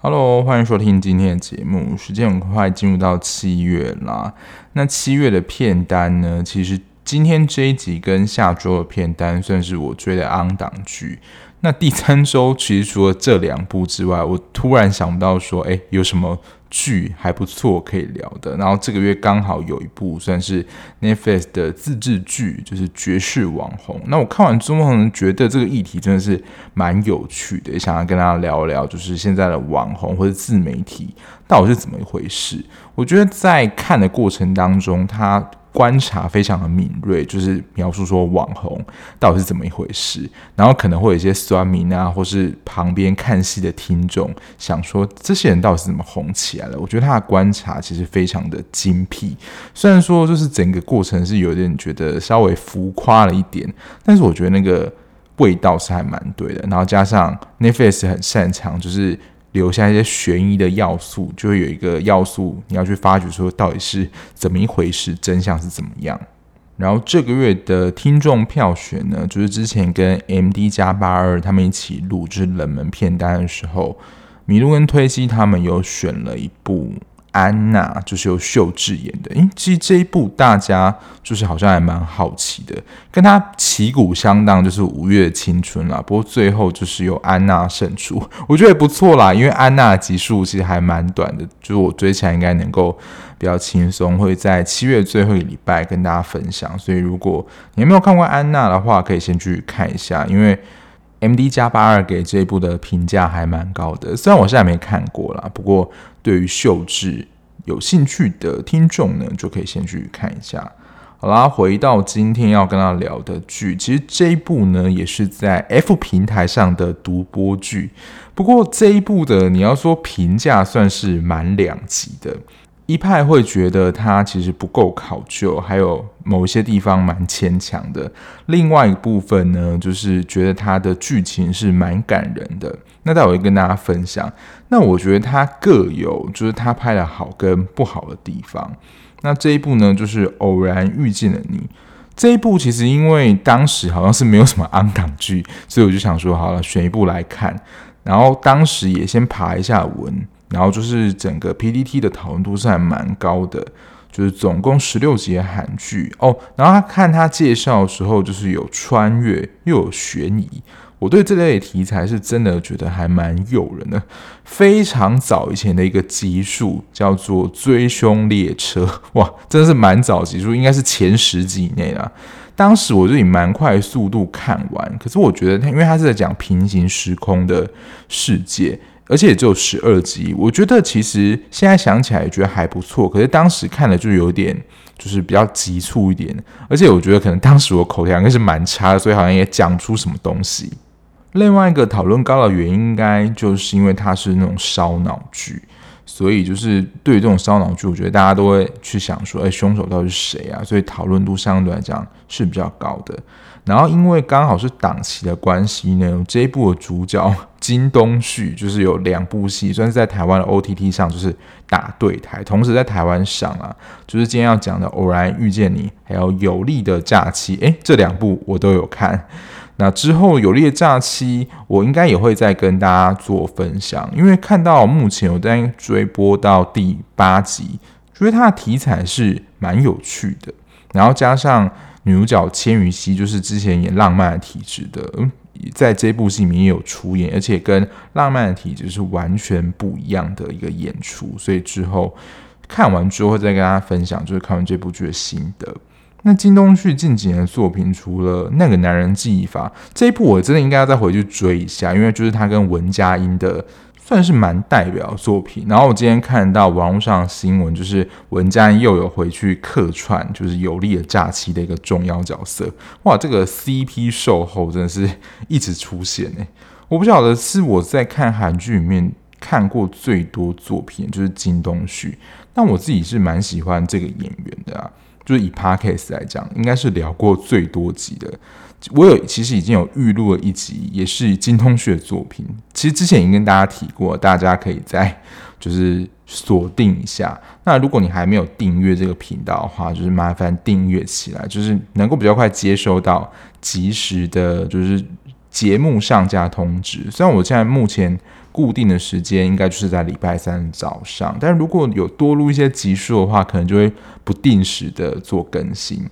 Hello，欢迎收听今天的节目。时间很快进入到七月啦。那七月的片单呢？其实今天这一集跟下周的片单算是我追的 on 档剧。那第三周其实除了这两部之外，我突然想不到说，哎，有什么剧还不错可以聊的。然后这个月刚好有一部算是 Netflix 的自制剧，就是《绝世网红》。那我看完之后呢，觉得这个议题真的是蛮有趣的，想要跟大家聊聊，就是现在的网红或者自媒体到底是怎么一回事。我觉得在看的过程当中，他。观察非常的敏锐，就是描述说网红到底是怎么一回事，然后可能会有一些酸民啊，或是旁边看戏的听众想说，这些人到底是怎么红起来的？我觉得他的观察其实非常的精辟，虽然说就是整个过程是有点觉得稍微浮夸了一点，但是我觉得那个味道是还蛮对的。然后加上 Nefes 很擅长就是。留下一些悬疑的要素，就会有一个要素你要去发掘，说到底是怎么一回事，真相是怎么样。然后这个月的听众票选呢，就是之前跟 MD 加八二他们一起录就是冷门片单的时候，米露跟推西他们有选了一部。安娜就是由秀智演的，诶，其实这一部大家就是好像还蛮好奇的，跟他旗鼓相当，就是五月的青春啦。不过最后就是由安娜胜出，我觉得也不错啦，因为安娜集数其实还蛮短的，就是我追起来应该能够比较轻松，会在七月最后一个礼拜跟大家分享。所以如果你没有看过安娜的话，可以先去看一下，因为 MD 加八二给这一部的评价还蛮高的，虽然我现在没看过啦，不过。对于秀智有兴趣的听众呢，就可以先去看一下。好啦，回到今天要跟他聊的剧，其实这一部呢也是在 F 平台上的独播剧。不过这一部的你要说评价算是蛮两极的。一派会觉得它其实不够考究，还有某一些地方蛮牵强的。另外一部分呢，就是觉得它的剧情是蛮感人的。那待会跟大家分享。那我觉得它各有就是它拍的好跟不好的地方。那这一部呢，就是偶然遇见了你。这一部其实因为当时好像是没有什么安港剧，所以我就想说好了，选一部来看。然后当时也先爬一下文。然后就是整个 PDT 的讨论度是还蛮高的，就是总共十六集的韩剧哦。然后他看他介绍的时候，就是有穿越又有悬疑。我对这类题材是真的觉得还蛮诱人的。非常早以前的一个集数叫做《追凶列车》，哇，真的是蛮早集数，应该是前十集以内啦。当时我就以蛮快速度看完，可是我觉得他因为他是在讲平行时空的世界。而且也只有十二集，我觉得其实现在想起来也觉得还不错。可是当时看了就有点，就是比较急促一点。而且我觉得可能当时我口条应该是蛮差的，所以好像也讲不出什么东西。另外一个讨论高的原因，应该就是因为它是那种烧脑剧，所以就是对于这种烧脑剧，我觉得大家都会去想说，哎，凶手到底是谁啊？所以讨论度相对来讲是比较高的。然后因为刚好是档期的关系呢，这一部的主角金东旭就是有两部戏，算是在台湾的 OTT 上就是打对台，同时在台湾上啊，就是今天要讲的《偶然遇见你》，还有《有力的假期》，诶，这两部我都有看。那之后《有力的假期》，我应该也会再跟大家做分享，因为看到目前我在追播到第八集，觉得它的题材是蛮有趣的，然后加上。女主角千羽熙就是之前演《浪漫体质》的，在这部戏里面也有出演，而且跟《浪漫的体质》是完全不一样的一个演出，所以之后看完之后再跟大家分享，就是看完这部剧的心得。那金东旭近几年的作品，除了《那个男人记忆法》这一部，我真的应该要再回去追一下，因为就是他跟文佳音的。算是蛮代表作品，然后我今天看到网络上新闻，就是文佳又有回去客串，就是有力的假期的一个重要角色。哇，这个 CP 售后真的是一直出现呢！我不晓得是我在看韩剧里面看过最多作品，就是金东旭，但我自己是蛮喜欢这个演员的啊，就是以 Podcast 来讲，应该是聊过最多集的。我有其实已经有预录了一集，也是金通旭的作品。其实之前已经跟大家提过，大家可以再就是锁定一下。那如果你还没有订阅这个频道的话，就是麻烦订阅起来，就是能够比较快接收到及时的，就是节目上架通知。虽然我现在目前固定的时间应该就是在礼拜三早上，但如果有多录一些集数的话，可能就会不定时的做更新。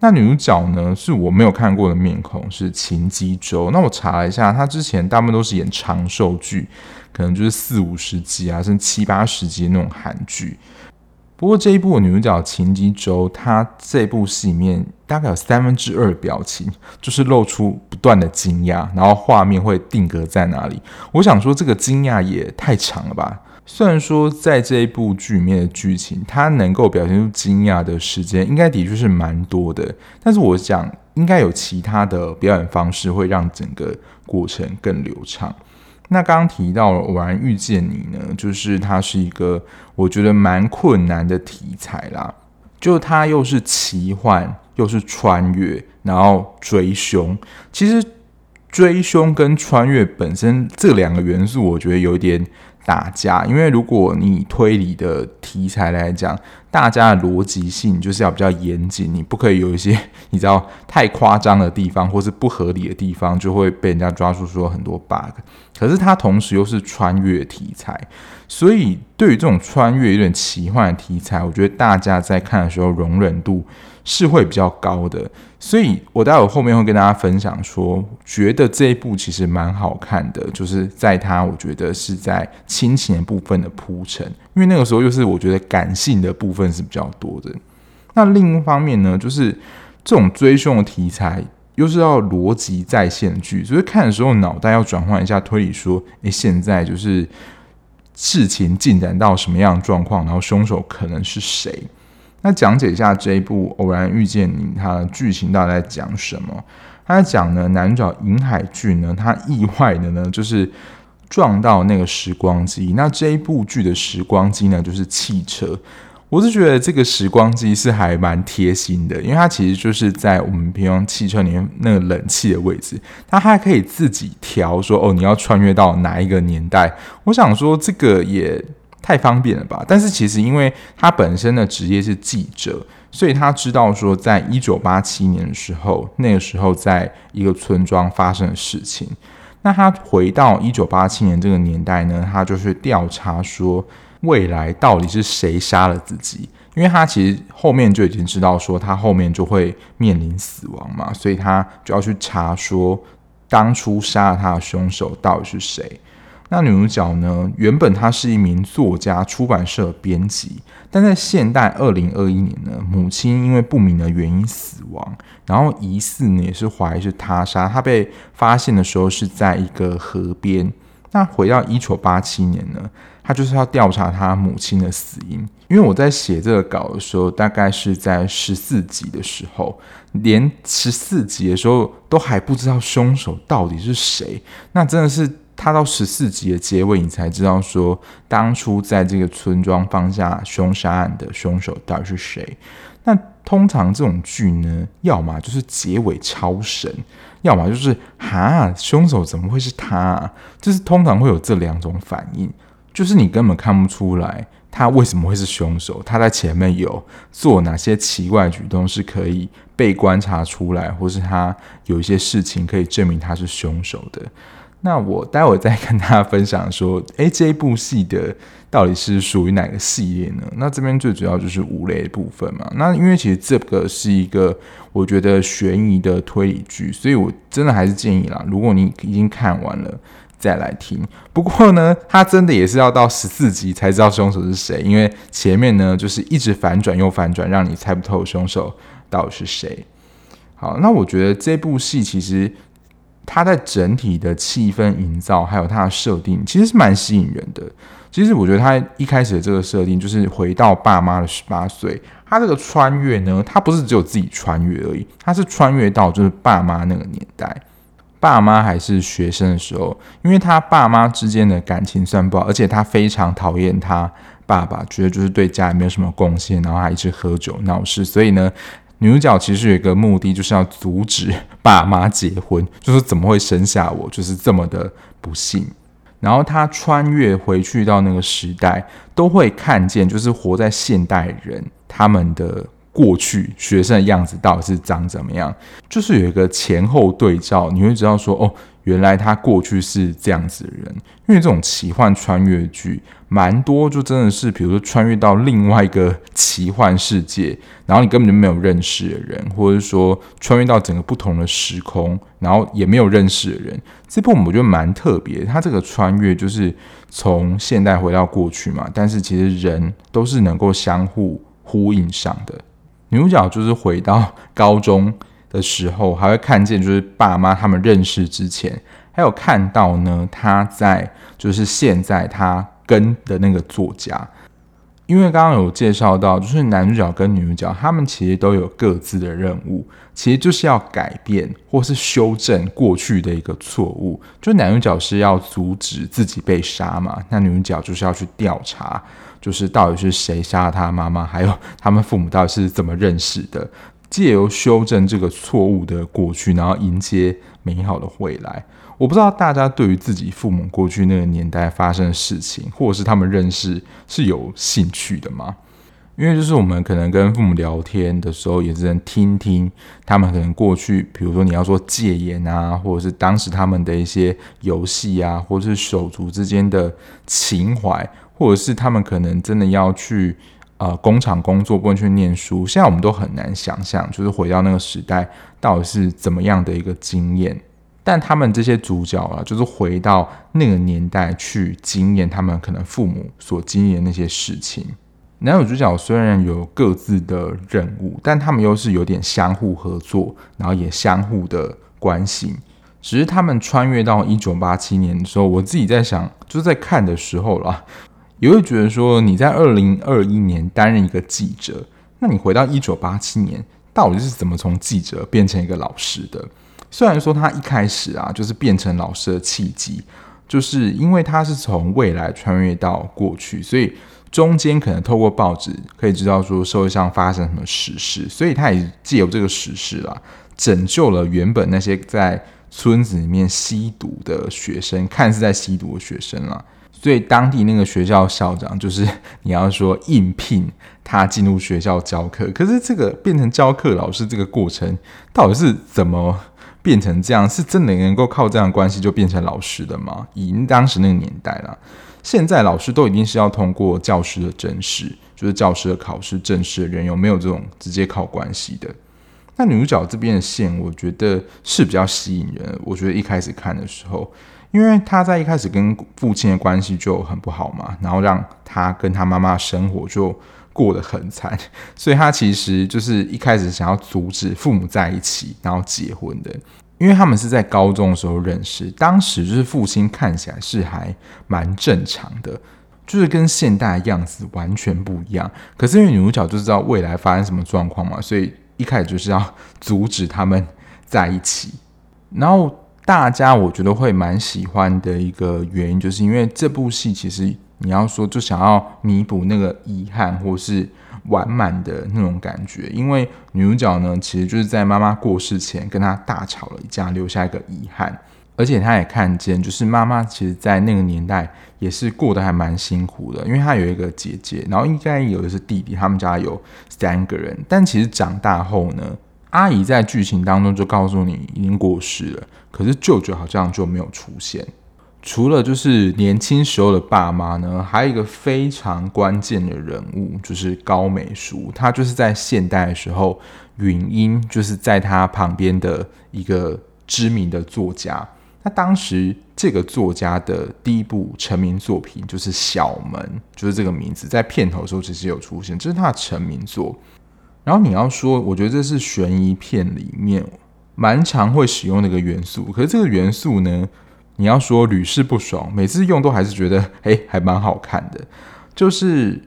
那女主角呢，是我没有看过的面孔，是秦基周。那我查了一下，她之前大部分都是演长寿剧，可能就是四五十集啊，甚至七八十集那种韩剧。不过这一部女主角秦基周，她这部戏里面大概有三分之二表情就是露出不断的惊讶，然后画面会定格在哪里？我想说，这个惊讶也太长了吧。虽然说在这一部剧里面的剧情，它能够表现出惊讶的时间，应该的确是蛮多的。但是我想，应该有其他的表演方式会让整个过程更流畅。那刚刚提到《偶然遇见你》呢，就是它是一个我觉得蛮困难的题材啦，就它又是奇幻，又是穿越，然后追凶。其实追凶跟穿越本身这两个元素，我觉得有点。打架，因为如果你推理的题材来讲，大家的逻辑性就是要比较严谨，你不可以有一些 你知道太夸张的地方，或是不合理的地方，就会被人家抓住说很多 bug。可是它同时又是穿越题材，所以对于这种穿越有点奇幻的题材，我觉得大家在看的时候容忍度是会比较高的。所以我待会后面会跟大家分享说，觉得这一部其实蛮好看的，就是在它我觉得是在亲情部分的铺陈，因为那个时候又是我觉得感性的部分是比较多的。那另一方面呢，就是这种追凶的题材又是要逻辑再现剧，所以看的时候脑袋要转换一下推理，说，诶，现在就是事情进展到什么样的状况，然后凶手可能是谁？那讲解一下这一部《偶然遇见你》，它的剧情到底在讲什么？他在讲呢，男主角尹海俊呢，他意外的呢，就是撞到那个时光机。那这一部剧的时光机呢，就是汽车。我是觉得这个时光机是还蛮贴心的，因为它其实就是在我们平常汽车里面那个冷气的位置，它还可以自己调说哦，你要穿越到哪一个年代。我想说这个也。太方便了吧？但是其实，因为他本身的职业是记者，所以他知道说，在一九八七年的时候，那个时候在一个村庄发生的事情。那他回到一九八七年这个年代呢，他就是调查说，未来到底是谁杀了自己？因为他其实后面就已经知道说，他后面就会面临死亡嘛，所以他就要去查说，当初杀了他的凶手到底是谁。那女主角呢？原本她是一名作家、出版社编辑，但在现代二零二一年呢，母亲因为不明的原因死亡，然后疑似呢也是怀疑是他杀。她被发现的时候是在一个河边。那回到一九八七年呢，她就是要调查她母亲的死因。因为我在写这个稿的时候，大概是在十四集的时候，连十四集的时候都还不知道凶手到底是谁。那真的是。他到十四集的结尾，你才知道说，当初在这个村庄放下凶杀案的凶手到底是谁。那通常这种剧呢，要么就是结尾超神，要么就是哈，凶手怎么会是他？就是通常会有这两种反应，就是你根本看不出来他为什么会是凶手，他在前面有做哪些奇怪举动是可以被观察出来，或是他有一些事情可以证明他是凶手的。那我待会再跟大家分享说，诶，这部戏的到底是属于哪个系列呢？那这边最主要就是五雷部分嘛。那因为其实这个是一个我觉得悬疑的推理剧，所以我真的还是建议啦，如果你已经看完了再来听。不过呢，它真的也是要到十四集才知道凶手是谁，因为前面呢就是一直反转又反转，让你猜不透凶手到底是谁。好，那我觉得这部戏其实。它在整体的气氛营造，还有它的设定，其实是蛮吸引人的。其实我觉得它一开始的这个设定，就是回到爸妈的十八岁。他这个穿越呢，他不是只有自己穿越而已，他是穿越到就是爸妈那个年代，爸妈还是学生的时候。因为他爸妈之间的感情算不好，而且他非常讨厌他爸爸，觉得就是对家里没有什么贡献，然后还一直喝酒闹事，所以呢。女主角其实有一个目的，就是要阻止爸妈结婚，就是怎么会生下我，就是这么的不幸。然后她穿越回去到那个时代，都会看见，就是活在现代人他们的过去学生的样子到底是长怎么样，就是有一个前后对照，你会知道说，哦，原来他过去是这样子的人。因为这种奇幻穿越剧蛮多，就真的是，比如说穿越到另外一个奇幻世界，然后你根本就没有认识的人，或者说穿越到整个不同的时空，然后也没有认识的人。这部我觉得蛮特别，它这个穿越就是从现代回到过去嘛，但是其实人都是能够相互呼应上的。女主角就是回到高中的时候，还会看见就是爸妈他们认识之前。还有看到呢，他在就是现在他跟的那个作家，因为刚刚有介绍到，就是男主角跟女主角他们其实都有各自的任务，其实就是要改变或是修正过去的一个错误。就男主角是要阻止自己被杀嘛，那女主角就是要去调查，就是到底是谁杀了他妈妈，还有他们父母到底是怎么认识的，借由修正这个错误的过去，然后迎接美好的未来。我不知道大家对于自己父母过去那个年代发生的事情，或者是他们认识是有兴趣的吗？因为就是我们可能跟父母聊天的时候，也只能听听他们可能过去，比如说你要说戒严啊，或者是当时他们的一些游戏啊，或者是手足之间的情怀，或者是他们可能真的要去呃工厂工作，不能去念书。现在我们都很难想象，就是回到那个时代到底是怎么样的一个经验。但他们这些主角啊，就是回到那个年代去经验他们可能父母所经历的那些事情。男女主角虽然有各自的任务，但他们又是有点相互合作，然后也相互的关系。只是他们穿越到一九八七年的时候，我自己在想，就是在看的时候啦，也会觉得说，你在二零二一年担任一个记者，那你回到一九八七年，到底是怎么从记者变成一个老师的？虽然说他一开始啊，就是变成老师的契机，就是因为他是从未来穿越到过去，所以中间可能透过报纸可以知道说社会上发生什么时事，所以他也借由这个时事啦，拯救了原本那些在村子里面吸毒的学生，看似在吸毒的学生啦，所以当地那个学校校长就是 你要说应聘他进入学校教课，可是这个变成教课老师这个过程到底是怎么？变成这样，是真的能够靠这样的关系就变成老师的吗？以当时那个年代啦，现在老师都一定是要通过教师的甄试，就是教师的考试，正式的人有没有这种直接靠关系的？那女主角这边的线，我觉得是比较吸引人。我觉得一开始看的时候，因为他在一开始跟父亲的关系就很不好嘛，然后让他跟他妈妈生活就。过得很惨，所以他其实就是一开始想要阻止父母在一起，然后结婚的，因为他们是在高中的时候认识，当时就是父亲看起来是还蛮正常的，就是跟现代的样子完全不一样。可是因为女主角就知道未来发生什么状况嘛，所以一开始就是要阻止他们在一起。然后大家我觉得会蛮喜欢的一个原因，就是因为这部戏其实。你要说就想要弥补那个遗憾，或是完满的那种感觉，因为女主角呢，其实就是在妈妈过世前跟她大吵了一架，留下一个遗憾，而且她也看见，就是妈妈其实，在那个年代也是过得还蛮辛苦的，因为她有一个姐姐，然后应该有的是弟弟，他们家有三个人，但其实长大后呢，阿姨在剧情当中就告诉你已经过世了，可是舅舅好像就没有出现。除了就是年轻时候的爸妈呢，还有一个非常关键的人物，就是高美淑。她就是在现代的时候，云英就是在她旁边的一个知名的作家。那当时这个作家的第一部成名作品就是《小门》，就是这个名字，在片头的时候其实有出现，这是他的成名作。然后你要说，我觉得这是悬疑片里面蛮常会使用的一个元素，可是这个元素呢，你要说屡试不爽，每次用都还是觉得诶，还蛮好看的。就是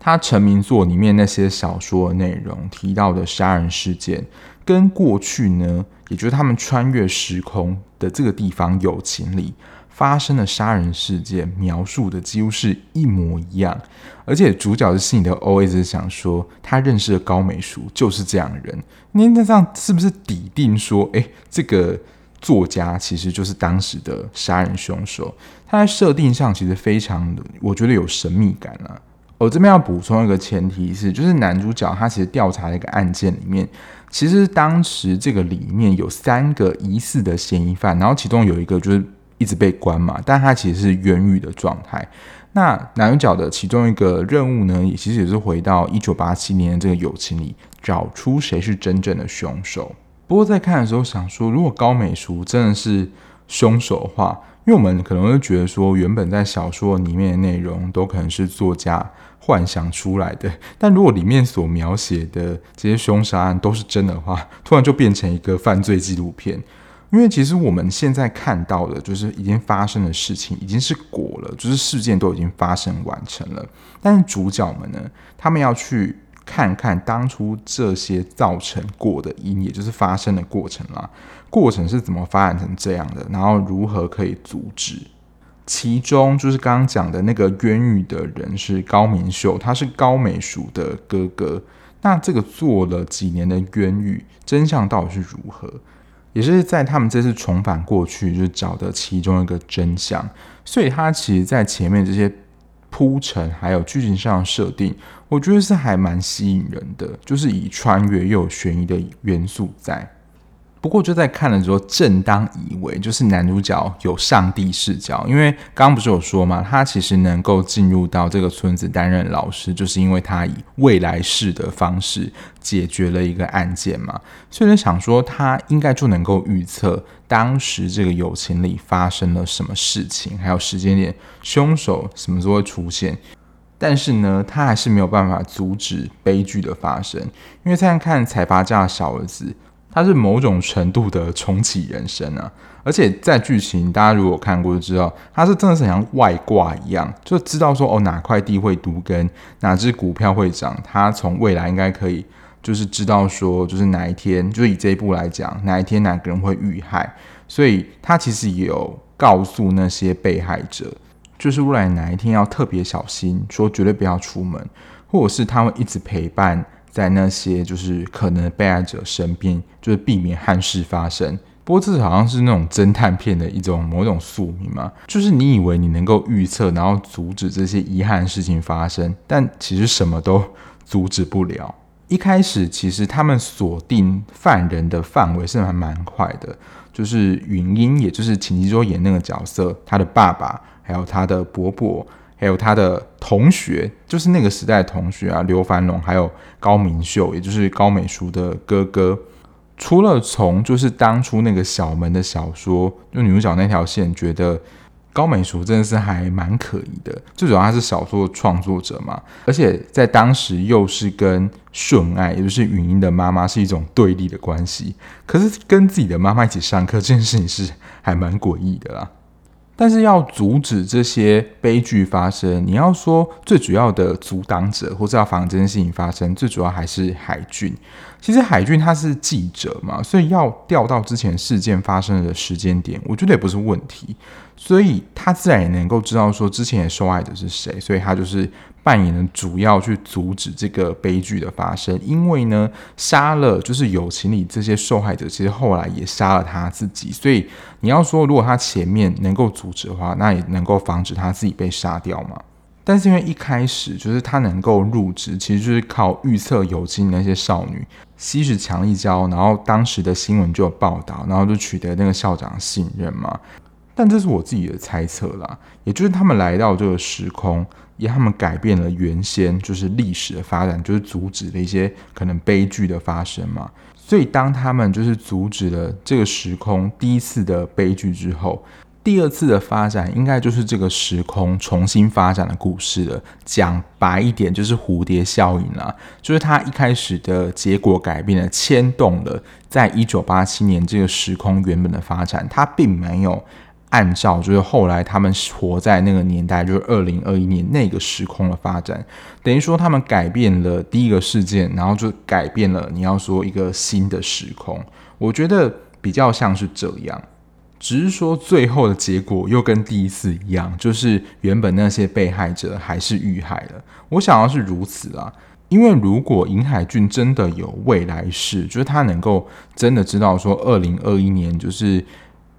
他成名作里面那些小说的内容提到的杀人事件，跟过去呢，也就是他们穿越时空的这个地方友情里发生的杀人事件描述的几乎是一模一样。而且主角的心里头 always 想说，他认识的高美淑就是这样的人。您那这样是不是底定说，诶，这个？作家其实就是当时的杀人凶手。他在设定上其实非常的，我觉得有神秘感啊。我这边要补充一个前提是，就是男主角他其实调查一个案件里面，其实当时这个里面有三个疑似的嫌疑犯，然后其中有一个就是一直被关嘛，但他其实是冤狱的状态。那男主角的其中一个任务呢，也其实也是回到一九八七年的这个友情里，找出谁是真正的凶手。不过在看的时候想说，如果高美淑真的是凶手的话，因为我们可能会觉得说，原本在小说里面的内容都可能是作家幻想出来的，但如果里面所描写的这些凶杀案都是真的话，突然就变成一个犯罪纪录片。因为其实我们现在看到的，就是已经发生的事情已经是果了，就是事件都已经发生完成了。但是主角们呢，他们要去看看当初这些造成过的因，也就是发生的过程啦，过程是怎么发展成这样的，然后如何可以阻止。其中就是刚刚讲的那个冤狱的人是高明秀，他是高美淑的哥哥。那这个做了几年的冤狱，真相到底是如何？也是在他们这次重返过去，就是找的其中一个真相。所以他其实，在前面这些铺陈还有剧情上的设定，我觉得是还蛮吸引人的，就是以穿越又有悬疑的元素在。不过就在看的时候，正当以为就是男主角有上帝视角，因为刚刚不是有说嘛，他其实能够进入到这个村子担任老师，就是因为他以未来式的方式解决了一个案件嘛，所以想说他应该就能够预测当时这个友情里发生了什么事情，还有时间点，凶手什么时候会出现。但是呢，他还是没有办法阻止悲剧的发生，因为再看财阀家的小儿子。他是某种程度的重启人生啊，而且在剧情，大家如果看过就知道，他是真的是像外挂一样，就知道说哦，哪块地会都更，哪只股票会涨，他从未来应该可以就是知道说，就是哪一天，就以这一部来讲，哪一天哪个人会遇害，所以他其实也有告诉那些被害者，就是未来哪一天要特别小心，说绝对不要出门，或者是他会一直陪伴。在那些就是可能被害者身边，就是避免憾事发生。不过这好像是那种侦探片的一种某种宿命嘛，就是你以为你能够预测，然后阻止这些遗憾事情发生，但其实什么都阻止不了。一开始其实他们锁定犯人的范围是还蛮快的，就是允英，也就是秦基周演那个角色，他的爸爸还有他的伯伯。还有他的同学，就是那个时代同学啊，刘凡龙，还有高明秀，也就是高美淑的哥哥。除了从就是当初那个小门的小说，就女主角那条线，觉得高美淑真的是还蛮可疑的。最主要他是小说创作者嘛，而且在当时又是跟顺爱，也就是允英的妈妈是一种对立的关系。可是跟自己的妈妈一起上课这件事情是还蛮诡异的啦。但是要阻止这些悲剧发生，你要说最主要的阻挡者，或者要防这件事情发生，最主要还是海俊。其实海俊他是记者嘛，所以要调到之前事件发生的时间点，我觉得也不是问题。所以他自然也能够知道说之前受害者是谁，所以他就是扮演了主要去阻止这个悲剧的发生。因为呢，杀了就是友情里这些受害者，其实后来也杀了他自己。所以你要说如果他前面能够阻止的话，那也能够防止他自己被杀掉嘛。但是因为一开始就是他能够入职，其实就是靠预测友情那些少女吸食强力胶，然后当时的新闻就有报道，然后就取得那个校长信任嘛。但这是我自己的猜测啦，也就是他们来到这个时空，也他们改变了原先就是历史的发展，就是阻止了一些可能悲剧的发生嘛。所以当他们就是阻止了这个时空第一次的悲剧之后，第二次的发展应该就是这个时空重新发展的故事了。讲白一点，就是蝴蝶效应啦，就是它一开始的结果改变了，牵动了在一九八七年这个时空原本的发展，它并没有。按照就是后来他们活在那个年代，就是二零二一年那个时空的发展，等于说他们改变了第一个事件，然后就改变了你要说一个新的时空。我觉得比较像是这样，只是说最后的结果又跟第一次一样，就是原本那些被害者还是遇害了。我想要是如此啊，因为如果尹海俊真的有未来世，就是他能够真的知道说二零二一年就是。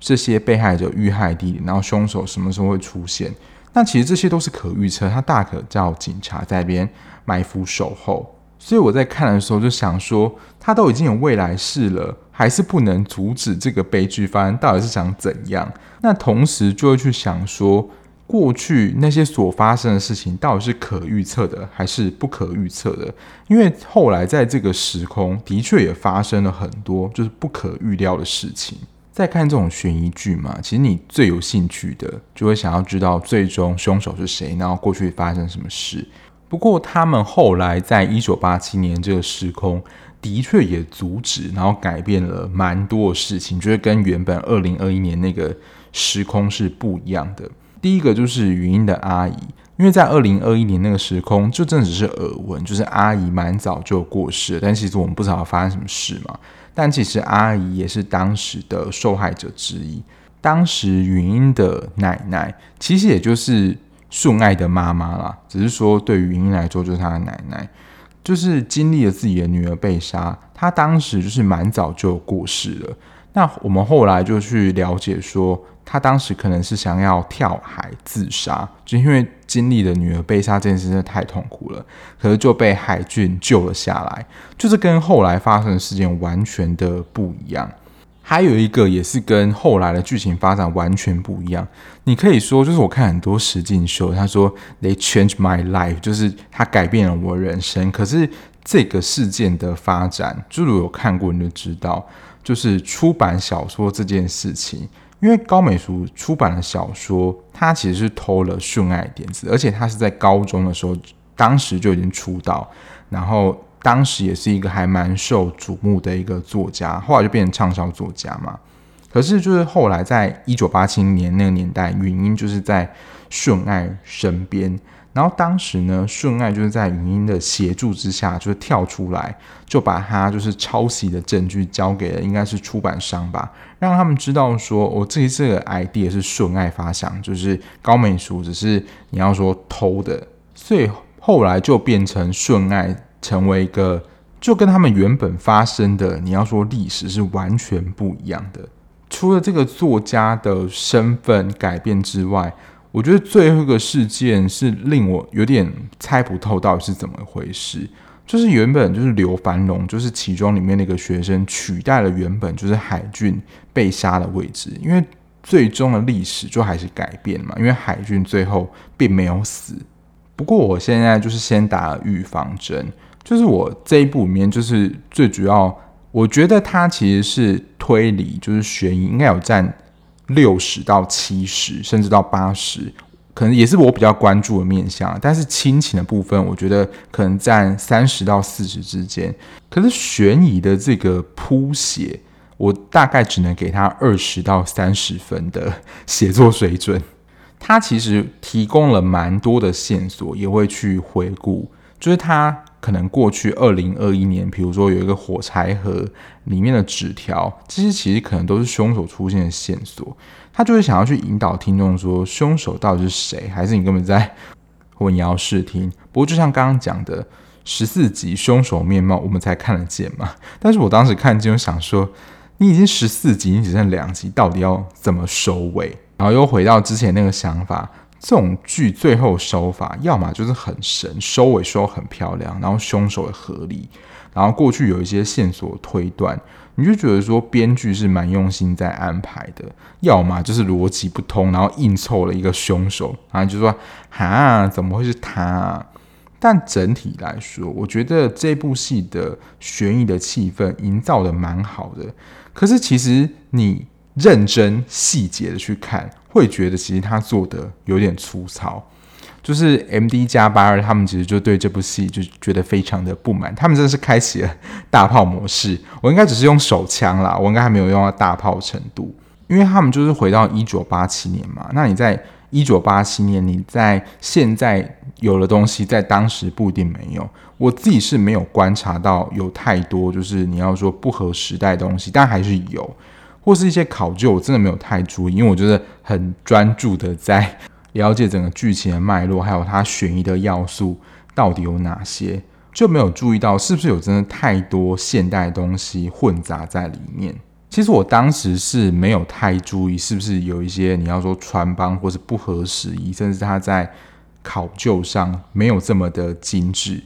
这些被害者遇害地点，然后凶手什么时候会出现。那其实这些都是可预测，他大可叫警察在边埋伏守候。所以我在看的时候就想说，他都已经有未来式了，还是不能阻止这个悲剧发生，到底是想怎样？那同时就会去想说，过去那些所发生的事情到底是可预测的，还是不可预测的？因为后来在这个时空的确也发生了很多就是不可预料的事情。在看这种悬疑剧嘛，其实你最有兴趣的就会想要知道最终凶手是谁，然后过去发生什么事。不过他们后来在一九八七年这个时空的确也阻止，然后改变了蛮多的事情，就是跟原本二零二一年那个时空是不一样的。第一个就是云英的阿姨，因为在二零二一年那个时空就真的只是耳闻，就是阿姨蛮早就过世了，但其实我们不知道发生什么事嘛。但其实阿姨也是当时的受害者之一。当时云英的奶奶其实也就是顺爱的妈妈啦，只是说对于云英来说就是她的奶奶，就是经历了自己的女儿被杀，他当时就是蛮早就过世了。那我们后来就去了解说，他当时可能是想要跳海自杀，就因为经历了女儿被杀这件事真的太痛苦了，可是就被海俊救了下来，就是跟后来发生的事件完全的不一样。还有一个也是跟后来的剧情发展完全不一样。你可以说，就是我看很多实境秀，他说 “They change my life”，就是他改变了我人生。可是这个事件的发展，就如有看过你就知道。就是出版小说这件事情，因为高美淑出版的小说，他其实是偷了顺爱点子，而且他是在高中的时候，当时就已经出道，然后当时也是一个还蛮受瞩目的一个作家，后来就变成畅销作家嘛。可是就是后来在一九八七年那个年代，云英就是在顺爱身边。然后当时呢，顺爱就是在云英的协助之下，就是跳出来，就把他就是抄袭的证据交给了应该是出版商吧，让他们知道说，我这一次的 idea 是顺爱发想，就是高美淑只是你要说偷的，所以后来就变成顺爱成为一个，就跟他们原本发生的你要说历史是完全不一样的。除了这个作家的身份改变之外，我觉得最后一个事件是令我有点猜不透到底是怎么回事。就是原本就是刘繁荣，就是其中里面那个学生取代了原本就是海俊被杀的位置，因为最终的历史就还是改变嘛。因为海俊最后并没有死。不过我现在就是先打了预防针，就是我这一部里面就是最主要，我觉得它其实是推理，就是悬疑，应该有占。六十到七十，甚至到八十，可能也是我比较关注的面向。但是亲情的部分，我觉得可能占三十到四十之间。可是悬疑的这个铺写，我大概只能给他二十到三十分的写作水准。他其实提供了蛮多的线索，也会去回顾，就是他。可能过去二零二一年，比如说有一个火柴盒里面的纸条，这些其实可能都是凶手出现的线索。他就会想要去引导听众说，凶手到底是谁？还是你根本在混淆视听？不过就像刚刚讲的，十四集凶手面貌我们才看得见嘛。但是我当时看就想说，你已经十四集，你只剩两集，到底要怎么收尾？然后又回到之前那个想法。这种剧最后手法，要么就是很神，收尾收很漂亮，然后凶手也合理，然后过去有一些线索推断，你就觉得说编剧是蛮用心在安排的；要么就是逻辑不通，然后硬凑了一个凶手，然后就说哈，怎么会是他啊？但整体来说，我觉得这部戏的悬疑的气氛营造得蛮好的。可是其实你认真细节的去看。会觉得其实他做的有点粗糙，就是 M D 加八二他们其实就对这部戏就觉得非常的不满，他们真的是开启了大炮模式，我应该只是用手枪啦，我应该还没有用到大炮程度，因为他们就是回到一九八七年嘛，那你在一九八七年，你在现在有的东西在当时不一定没有，我自己是没有观察到有太多就是你要说不合时代的东西，但还是有。或是一些考究，我真的没有太注意，因为我觉得很专注的在 了解整个剧情的脉络，还有它悬疑的要素到底有哪些，就没有注意到是不是有真的太多现代东西混杂在里面。其实我当时是没有太注意是不是有一些你要说穿帮或是不合时宜，甚至他在考究上没有这么的精致。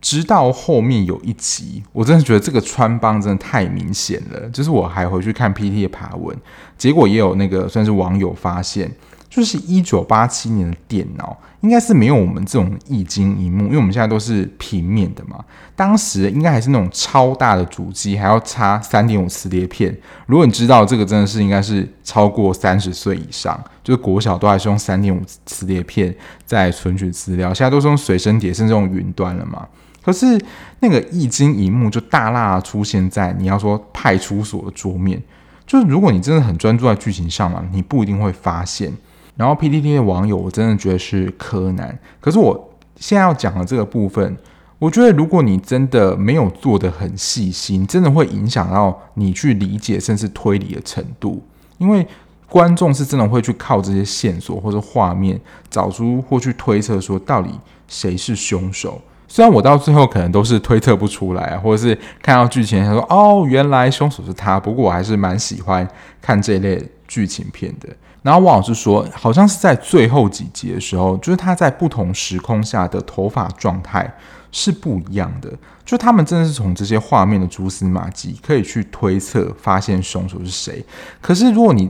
直到后面有一集，我真的觉得这个穿帮真的太明显了。就是我还回去看 PT 的爬文，结果也有那个算是网友发现，就是一九八七年的电脑应该是没有我们这种液晶萤幕，因为我们现在都是平面的嘛。当时应该还是那种超大的主机，还要插三点五磁碟片。如果你知道这个，真的是应该是超过三十岁以上，就是国小都还是用三点五磁碟片在存取资料，现在都是用随身碟，甚至用云端了嘛。可是那个一惊一幕就大大出现在你要说派出所的桌面，就是如果你真的很专注在剧情上嘛，你不一定会发现。然后 PTT 的网友我真的觉得是柯南，可是我现在要讲的这个部分，我觉得如果你真的没有做的很细心，真的会影响到你去理解甚至推理的程度，因为观众是真的会去靠这些线索或者画面找出或去推测说到底谁是凶手。虽然我到最后可能都是推测不出来，或者是看到剧情他说哦，原来凶手是他，不过我还是蛮喜欢看这一类剧情片的。然后王老师说，好像是在最后几集的时候，就是他在不同时空下的头发状态是不一样的，就他们真的是从这些画面的蛛丝马迹可以去推测发现凶手是谁。可是如果你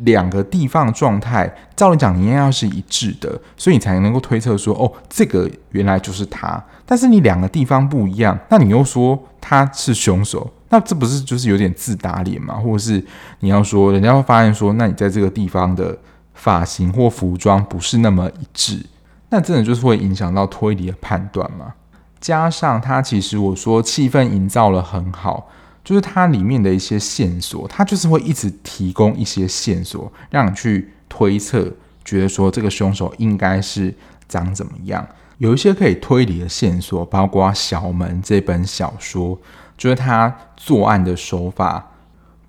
两个地方状态，照理讲你应该要是一致的，所以你才能够推测说，哦，这个原来就是他。但是你两个地方不一样，那你又说他是凶手，那这不是就是有点自打脸吗？或者是你要说人家会发现说，那你在这个地方的发型或服装不是那么一致，那真的就是会影响到推理的判断吗？加上他其实我说气氛营造得很好。就是它里面的一些线索，它就是会一直提供一些线索，让你去推测，觉得说这个凶手应该是长怎么样。有一些可以推理的线索，包括《小门》这本小说，就是他作案的手法。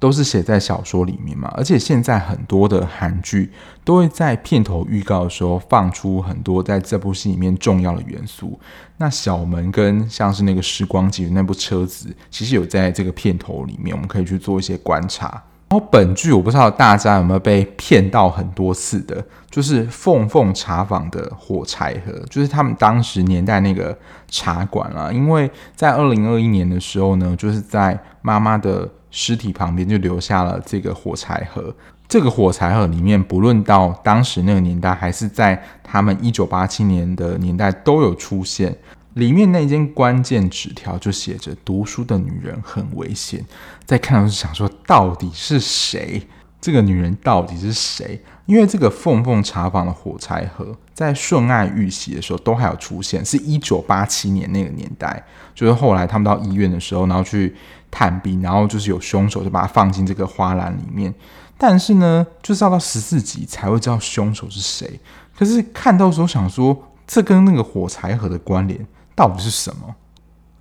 都是写在小说里面嘛，而且现在很多的韩剧都会在片头预告的时候放出很多在这部戏里面重要的元素。那小门跟像是那个时光机的那部车子，其实有在这个片头里面，我们可以去做一些观察。然后本剧我不知道大家有没有被骗到很多次的，就是凤凤茶坊的火柴盒，就是他们当时年代那个茶馆啦。因为在二零二一年的时候呢，就是在妈妈的。尸体旁边就留下了这个火柴盒。这个火柴盒里面，不论到当时那个年代，还是在他们一九八七年的年代，都有出现。里面那间关键纸条就写着：“读书的女人很危险。”在看到是想说，到底是谁？这个女人到底是谁？因为这个凤凤茶坊的火柴盒，在顺爱遇袭的时候都还有出现，是一九八七年那个年代，就是后来他们到医院的时候，然后去探病，然后就是有凶手就把它放进这个花篮里面。但是呢，就是要到十四集才会知道凶手是谁。可是看到时候想说，这跟那个火柴盒的关联到底是什么？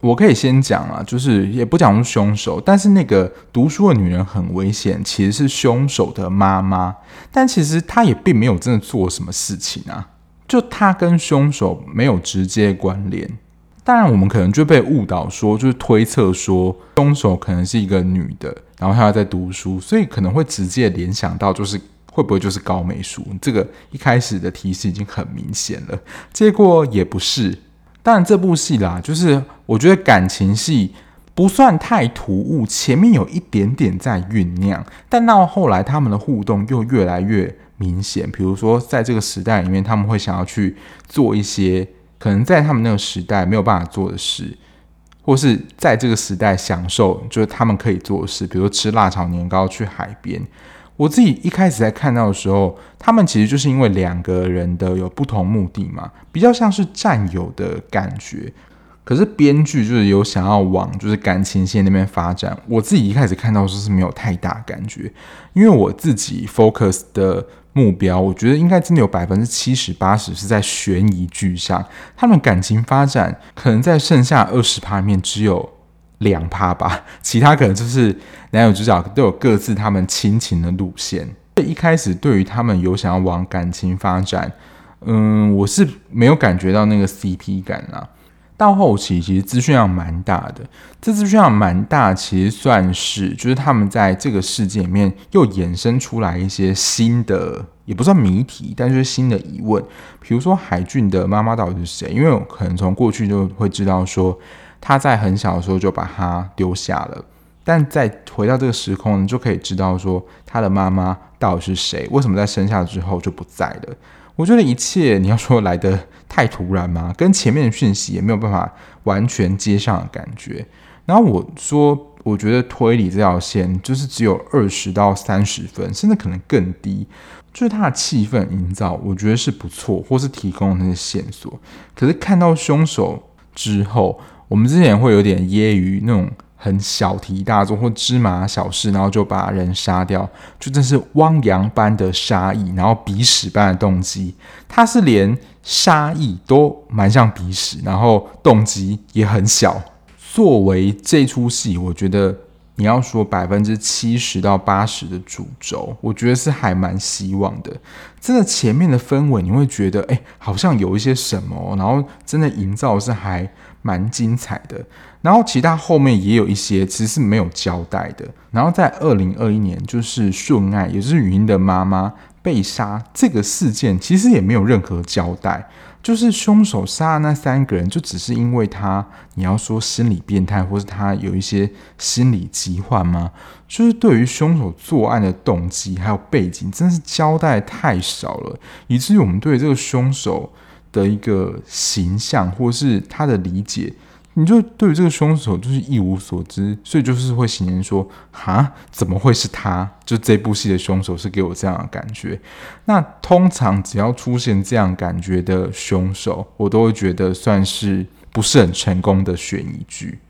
我可以先讲啊，就是也不讲是凶手，但是那个读书的女人很危险，其实是凶手的妈妈，但其实她也并没有真的做什么事情啊，就她跟凶手没有直接关联。当然，我们可能就被误导说，就是推测说凶手可能是一个女的，然后她要在读书，所以可能会直接联想到就是会不会就是高美淑？这个一开始的提示已经很明显了，结果也不是。当然，这部戏啦，就是我觉得感情戏不算太突兀，前面有一点点在酝酿，但到后来他们的互动又越来越明显。比如说，在这个时代里面，他们会想要去做一些可能在他们那个时代没有办法做的事，或是在这个时代享受就是他们可以做的事，比如说吃辣炒年糕、去海边。我自己一开始在看到的时候，他们其实就是因为两个人的有不同目的嘛，比较像是战友的感觉。可是编剧就是有想要往就是感情线那边发展。我自己一开始看到说是没有太大感觉，因为我自己 focus 的目标，我觉得应该真的有百分之七十八十是在悬疑剧上。他们感情发展可能在剩下二十趴里面只有。两趴吧，其他可能就是男女主角都有各自他们亲情的路线。一开始对于他们有想要往感情发展，嗯，我是没有感觉到那个 CP 感啦。到后期其实资讯量蛮大的，这资讯量蛮大，其实算是就是他们在这个世界里面又衍生出来一些新的，也不算谜题，但是新的疑问。比如说海俊的妈妈到底是谁？因为我可能从过去就会知道说他在很小的时候就把他丢下了，但再回到这个时空，你就可以知道说他的妈妈到底是谁？为什么在生下之后就不在了？我觉得一切你要说来得太突然吗？跟前面的讯息也没有办法完全接上的感觉。然后我说，我觉得推理这条线就是只有二十到三十分，甚至可能更低。就是它的气氛营造，我觉得是不错，或是提供那些线索。可是看到凶手之后，我们之前会有点揶揄那种。很小题大做或芝麻小事，然后就把人杀掉，就真是汪洋般的杀意，然后鼻屎般的动机。他是连杀意都蛮像鼻屎，然后动机也很小。作为这出戏，我觉得你要说百分之七十到八十的主轴，我觉得是还蛮希望的。真的前面的氛围，你会觉得哎，好像有一些什么，然后真的营造是还蛮精彩的。然后其他后面也有一些其实是没有交代的。然后在二零二一年，就是顺爱，也就是语音的妈妈被杀这个事件，其实也没有任何交代。就是凶手杀的那三个人，就只是因为他，你要说心理变态，或是他有一些心理疾患吗？就是对于凶手作案的动机还有背景，真是交代太少了，以至于我们对这个凶手的一个形象或是他的理解。你就对于这个凶手就是一无所知，所以就是会形容说，哈，怎么会是他？就这部戏的凶手是给我这样的感觉。那通常只要出现这样感觉的凶手，我都会觉得算是不是很成功的悬疑剧。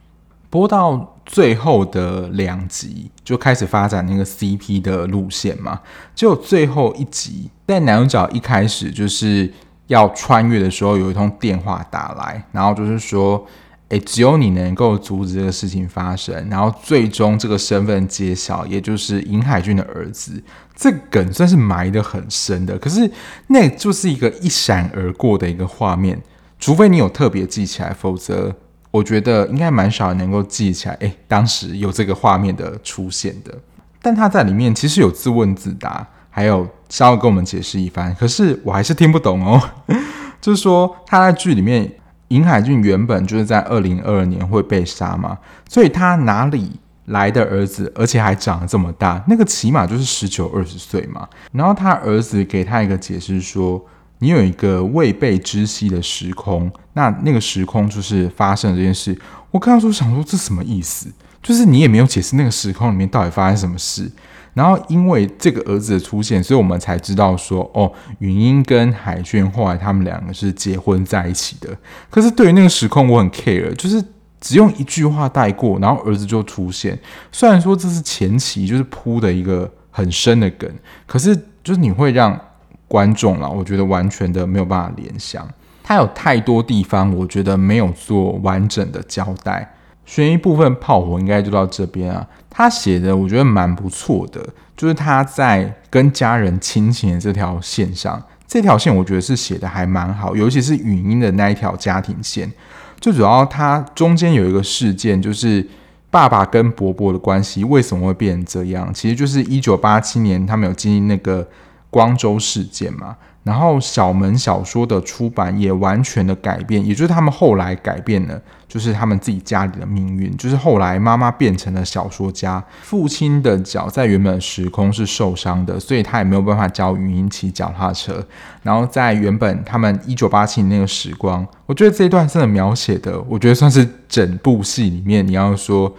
播到最后的两集就开始发展那个 CP 的路线嘛，就最后一集，在男主角一开始就是要穿越的时候，有一通电话打来，然后就是说。诶，只有你能够阻止这个事情发生，然后最终这个身份揭晓，也就是尹海俊的儿子。这梗算是埋得很深的，可是那就是一个一闪而过的一个画面，除非你有特别记起来，否则我觉得应该蛮少人能够记起来。诶，当时有这个画面的出现的，但他在里面其实有自问自答，还有稍微跟我们解释一番，可是我还是听不懂哦。就是说他在剧里面。尹海俊原本就是在二零二二年会被杀嘛，所以他哪里来的儿子，而且还长得这么大，那个起码就是十九二十岁嘛。然后他儿子给他一个解释说，你有一个未被知悉的时空，那那个时空就是发生了这件事。我看到时候想说，这什么意思？就是你也没有解释那个时空里面到底发生什么事。然后因为这个儿子的出现，所以我们才知道说，哦，云英跟海俊后来他们两个是结婚在一起的。可是对于那个时空，我很 care，就是只用一句话带过，然后儿子就出现。虽然说这是前期就是铺的一个很深的梗，可是就是你会让观众啦，我觉得完全的没有办法联想。他有太多地方，我觉得没有做完整的交代。悬疑部分炮火应该就到这边啊。他写的我觉得蛮不错的，就是他在跟家人亲情的这条线上，这条线我觉得是写的还蛮好，尤其是语音的那一条家庭线。最主要，他中间有一个事件，就是爸爸跟伯伯的关系为什么会变成这样？其实就是一九八七年他们有经历那个光州事件嘛。然后小门小说的出版也完全的改变，也就是他们后来改变了，就是他们自己家里的命运。就是后来妈妈变成了小说家，父亲的脚在原本的时空是受伤的，所以他也没有办法教云英骑脚踏车。然后在原本他们一九八七年那个时光，我觉得这一段真的描写的，我觉得算是整部戏里面你要说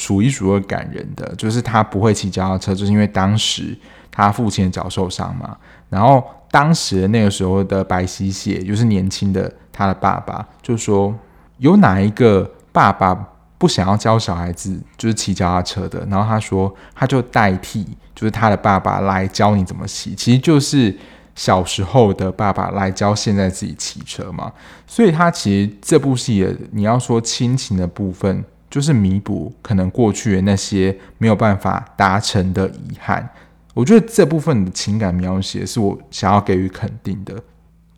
数一数二感人的，就是他不会骑脚踏车，就是因为当时他父亲的脚受伤嘛，然后。当时那个时候的白希谢，就是年轻的他的爸爸，就说有哪一个爸爸不想要教小孩子就是骑脚踏车的？然后他说他就代替就是他的爸爸来教你怎么骑，其实就是小时候的爸爸来教现在自己骑车嘛。所以他其实这部戏的你要说亲情的部分，就是弥补可能过去的那些没有办法达成的遗憾。我觉得这部分的情感描写是我想要给予肯定的。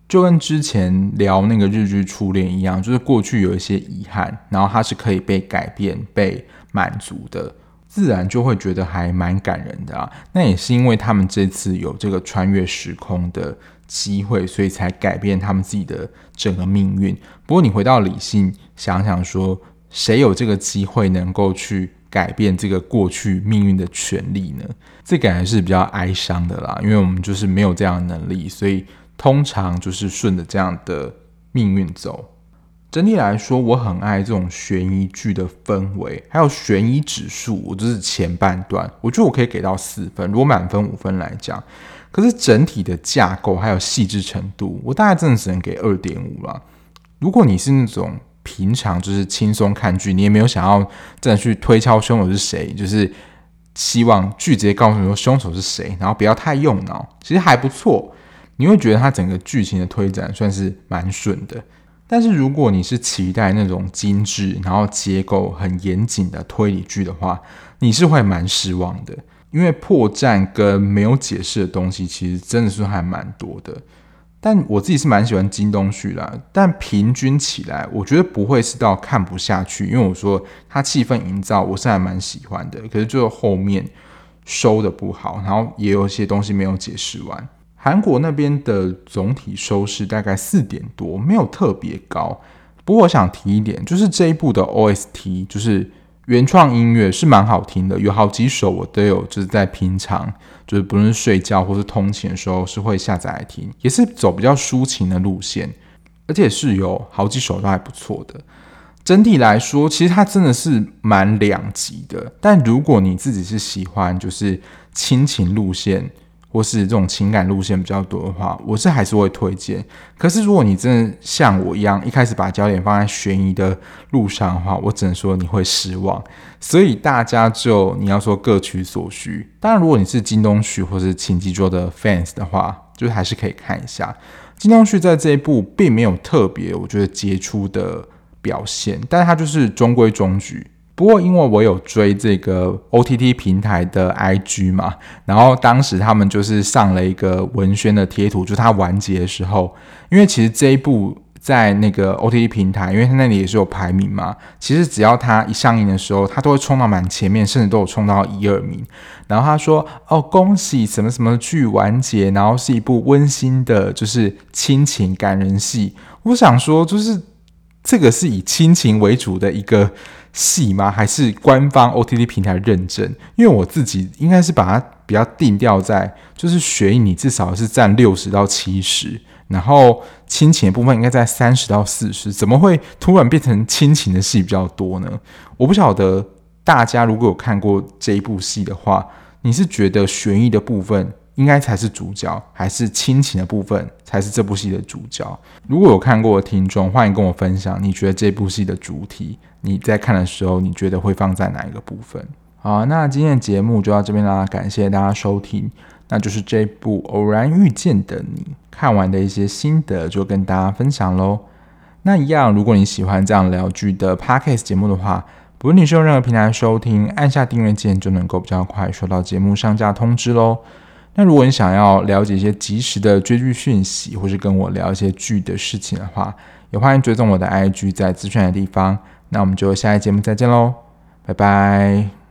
就跟之前聊那个日剧初恋一样，就是过去有一些遗憾，然后它是可以被改变、被满足的，自然就会觉得还蛮感人的啊。那也是因为他们这次有这个穿越时空的机会，所以才改变他们自己的整个命运。不过你回到理性想想说，谁有这个机会能够去改变这个过去命运的权利呢？这感觉是比较哀伤的啦，因为我们就是没有这样的能力，所以。通常就是顺着这样的命运走。整体来说，我很爱这种悬疑剧的氛围，还有悬疑指数，我就是前半段，我觉得我可以给到四分。如果满分五分来讲，可是整体的架构还有细致程度，我大概真的只能给二点五了。如果你是那种平常就是轻松看剧，你也没有想要真的去推敲凶手是谁，就是希望剧直接告诉你说凶手是谁，然后不要太用脑，其实还不错。你会觉得它整个剧情的推展算是蛮顺的，但是如果你是期待那种精致，然后结构很严谨的推理剧的话，你是会蛮失望的，因为破绽跟没有解释的东西其实真的是还蛮多的。但我自己是蛮喜欢金东旭啦，但平均起来，我觉得不会是到看不下去，因为我说他气氛营造我是还蛮喜欢的，可是就后面收的不好，然后也有一些东西没有解释完。韩国那边的总体收视大概四点多，没有特别高。不过我想提一点，就是这一部的 OST，就是原创音乐是蛮好听的，有好几首我都有，就是在平常就是不论是睡觉或是通勤的时候是会下载来听，也是走比较抒情的路线，而且是有好几首都还不错的。整体来说，其实它真的是蛮两极的。但如果你自己是喜欢就是亲情路线，或是这种情感路线比较多的话，我是还是会推荐。可是如果你真的像我一样，一开始把焦点放在悬疑的路上的话，我只能说你会失望。所以大家就你要说各取所需。当然，如果你是金东旭或是请记桌的 fans 的话，就还是可以看一下。金东旭在这一部并没有特别我觉得杰出的表现，但是他就是中规中矩。不过，因为我有追这个 OTT 平台的 IG 嘛，然后当时他们就是上了一个文宣的贴图，就是它完结的时候，因为其实这一部在那个 OTT 平台，因为它那里也是有排名嘛，其实只要它一上映的时候，它都会冲到蛮前面，甚至都有冲到一二名。然后他说：“哦，恭喜什么什么剧完结，然后是一部温馨的，就是亲情感人戏。”我想说，就是这个是以亲情为主的一个。戏吗？还是官方 OTT 平台认证？因为我自己应该是把它比较定调在，就是悬疑，你至少是占六十到七十，然后亲情的部分应该在三十到四十。怎么会突然变成亲情的戏比较多呢？我不晓得大家如果有看过这一部戏的话，你是觉得悬疑的部分应该才是主角，还是亲情的部分才是这部戏的主角？如果有看过的听众，欢迎跟我分享，你觉得这部戏的主题？你在看的时候，你觉得会放在哪一个部分？好，那今天的节目就到这边啦，感谢大家收听。那就是这部《偶然遇见的你》看完的一些心得，就跟大家分享喽。那一样，如果你喜欢这样聊剧的 Podcast 节目的话，不论你是用任何平台收听，按下订阅键就能够比较快收到节目上架通知喽。那如果你想要了解一些及时的追剧讯息，或是跟我聊一些剧的事情的话，也欢迎追踪我的 IG，在资讯的地方。那我们就下一节目再见喽，拜拜。